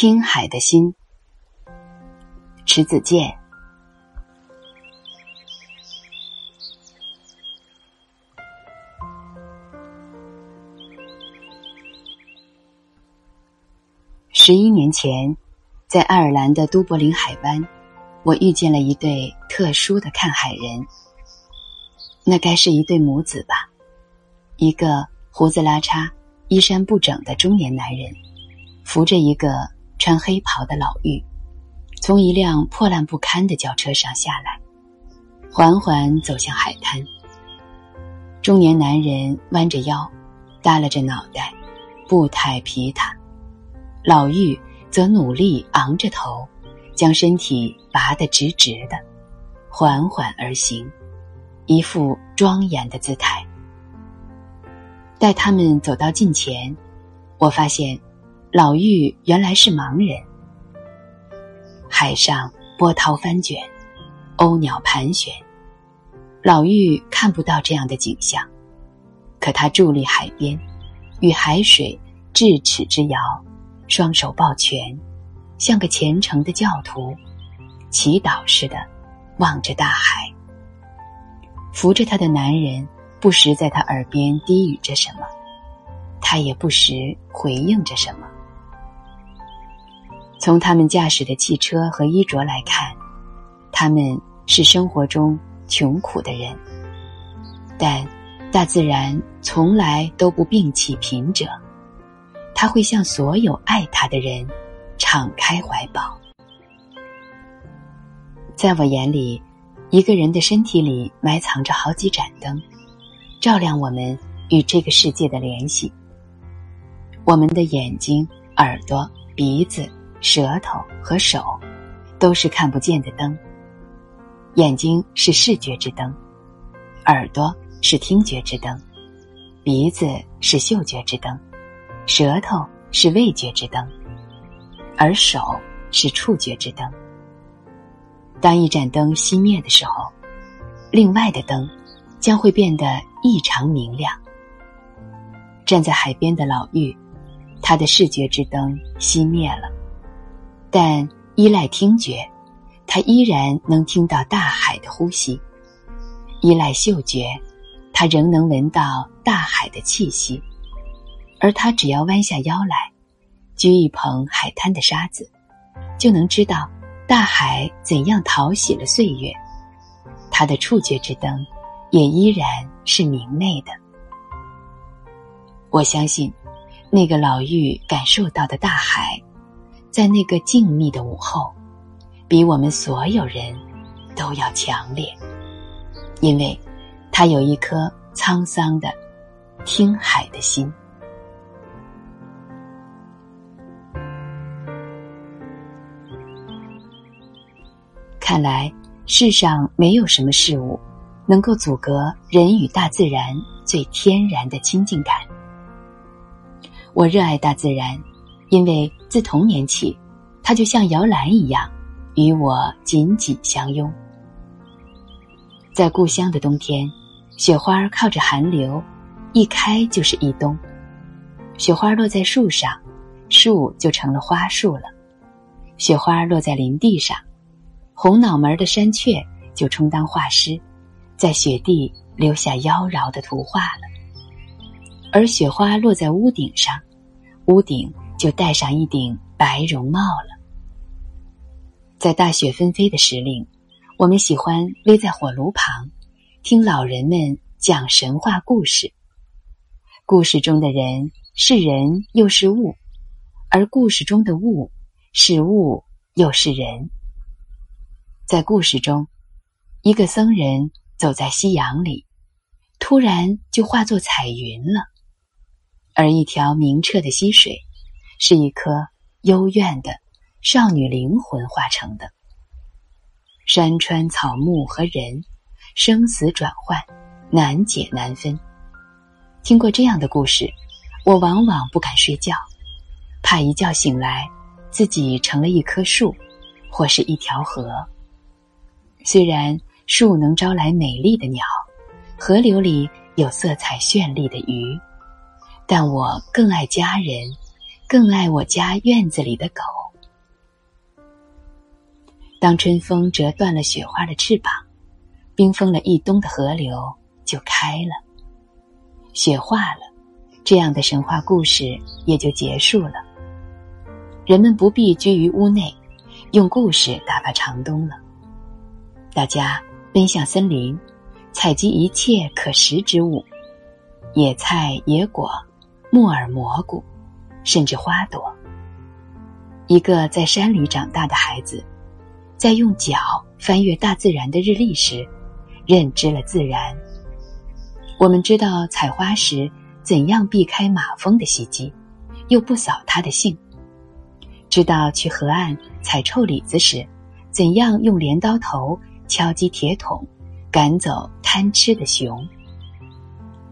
听海的心，池子健。十一年前，在爱尔兰的都柏林海湾，我遇见了一对特殊的看海人。那该是一对母子吧？一个胡子拉碴、衣衫不整的中年男人，扶着一个穿黑袍的老妪，从一辆破烂不堪的轿车上下来，缓缓走向海滩。中年男人弯着腰，耷拉着脑袋，步态疲沓。老妪则努力昂着头，将身体拔得直直的，缓缓而行，一副庄严的姿态。待他们走到近前，我发现，老妪原来是盲人。海上波涛翻卷，鸥鸟盘旋，老妪看不到这样的景象，可他伫立海边，与海水咫尺之遥。双手抱拳，像个虔诚的教徒，祈祷似的望着大海。扶着他的男人不时在他耳边低语着什么，他也不时回应着什么。从他们驾驶的汽车和衣着来看，他们是生活中穷苦的人，但大自然从来都不摒弃贫者。他会向所有爱他的人敞开怀抱。在我眼里，一个人的身体里埋藏着好几盏灯，照亮我们与这个世界的联系。我们的眼睛、耳朵、鼻子、舌头和手，都是看不见的灯。眼睛是视觉之灯，耳朵是听觉之灯，鼻子是嗅觉之灯。舌头是味觉之灯，而手是触觉之灯。当一盏灯熄灭的时候，另外的灯将会变得异常明亮。站在海边的老妪，她的视觉之灯熄灭了，但依赖听觉，她依然能听到大海的呼吸；依赖嗅觉，她仍能闻到大海的气息。而他只要弯下腰来，掬一捧海滩的沙子，就能知道大海怎样淘洗了岁月。他的触觉之灯也依然是明媚的。我相信，那个老妪感受到的大海，在那个静谧的午后，比我们所有人都要强烈，因为他有一颗沧桑的听海的心。看来，世上没有什么事物能够阻隔人与大自然最天然的亲近感。我热爱大自然，因为自童年起，它就像摇篮一样，与我紧紧相拥。在故乡的冬天，雪花靠着寒流，一开就是一冬。雪花落在树上，树就成了花树了；雪花落在林地上。红脑门的山雀就充当画师，在雪地留下妖娆的图画了。而雪花落在屋顶上，屋顶就戴上一顶白绒帽了。在大雪纷飞的时令，我们喜欢偎在火炉旁，听老人们讲神话故事。故事中的人是人又是物，而故事中的物是物又是人。在故事中，一个僧人走在夕阳里，突然就化作彩云了；而一条明澈的溪水，是一颗幽怨的少女灵魂化成的。山川草木和人，生死转换，难解难分。听过这样的故事，我往往不敢睡觉，怕一觉醒来，自己成了一棵树，或是一条河。虽然树能招来美丽的鸟，河流里有色彩绚丽的鱼，但我更爱家人，更爱我家院子里的狗。当春风折断了雪花的翅膀，冰封了一冬的河流就开了，雪化了，这样的神话故事也就结束了。人们不必居于屋内，用故事打发长冬了。大家奔向森林，采集一切可食之物，野菜、野果、木耳、蘑菇，甚至花朵。一个在山里长大的孩子，在用脚翻阅大自然的日历时，认知了自然。我们知道采花时怎样避开马蜂的袭击，又不扫它的兴；知道去河岸采臭李子时，怎样用镰刀头敲击铁桶，赶走贪吃的熊；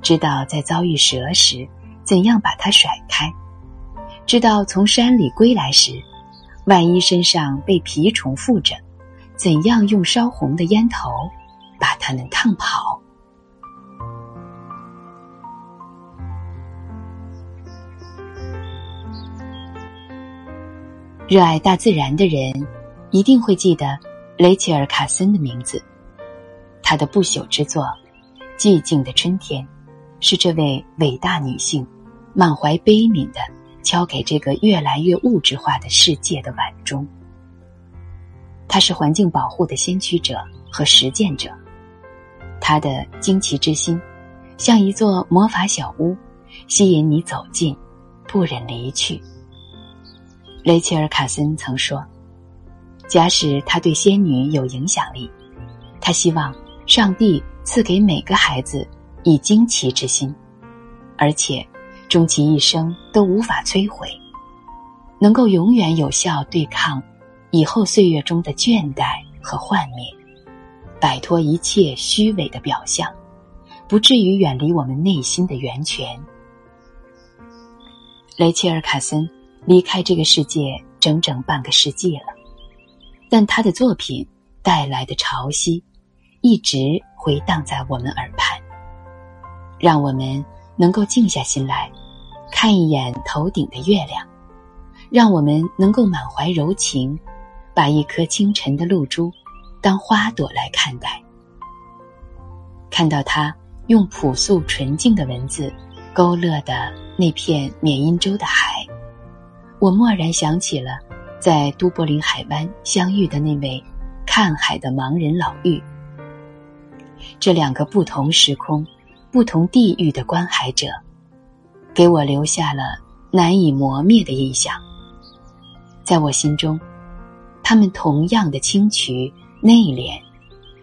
知道在遭遇蛇时，怎样把它甩开。知道从山里归来时，万一身上被蜱虫附着，怎样用烧红的烟头把它们烫跑？热爱大自然的人一定会记得雷切尔·卡森的名字。她的不朽之作《寂静的春天》，是这位伟大女性满怀悲悯的。敲给这个越来越物质化的世界的碗中。他是环境保护的先驱者和实践者，他的惊奇之心，像一座魔法小屋，吸引你走进，不忍离去。雷切尔·卡森曾说：“假使他对仙女有影响力，他希望上帝赐给每个孩子以惊奇之心，而且。”终其一生都无法摧毁，能够永远有效对抗以后岁月中的倦怠和幻灭，摆脱一切虚伪的表象，不至于远离我们内心的源泉。雷切尔·卡森离开这个世界整整半个世纪了，但他的作品带来的潮汐，一直回荡在我们耳畔，让我们。能够静下心来，看一眼头顶的月亮，让我们能够满怀柔情，把一颗清晨的露珠当花朵来看待。看到他用朴素纯净的文字勾勒的那片缅因州的海，我蓦然想起了在都柏林海湾相遇的那位看海的盲人老妪。这两个不同时空。不同地域的观海者，给我留下了难以磨灭的印象。在我心中，他们同样的清曲内敛，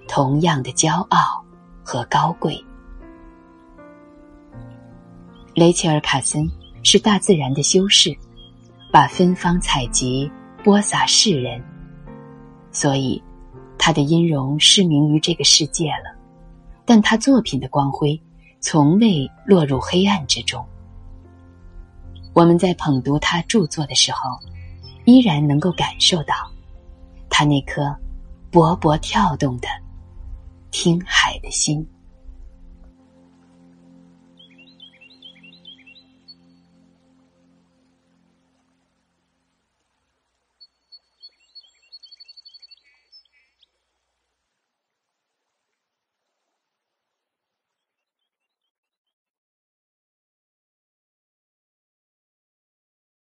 同样的骄傲和高贵。雷切尔·卡森是大自然的修士，把芬芳采集播撒世人，所以他的音容失明于这个世界了。但他作品的光辉。从未落入黑暗之中。我们在捧读他著作的时候，依然能够感受到他那颗勃勃跳动的听海的心。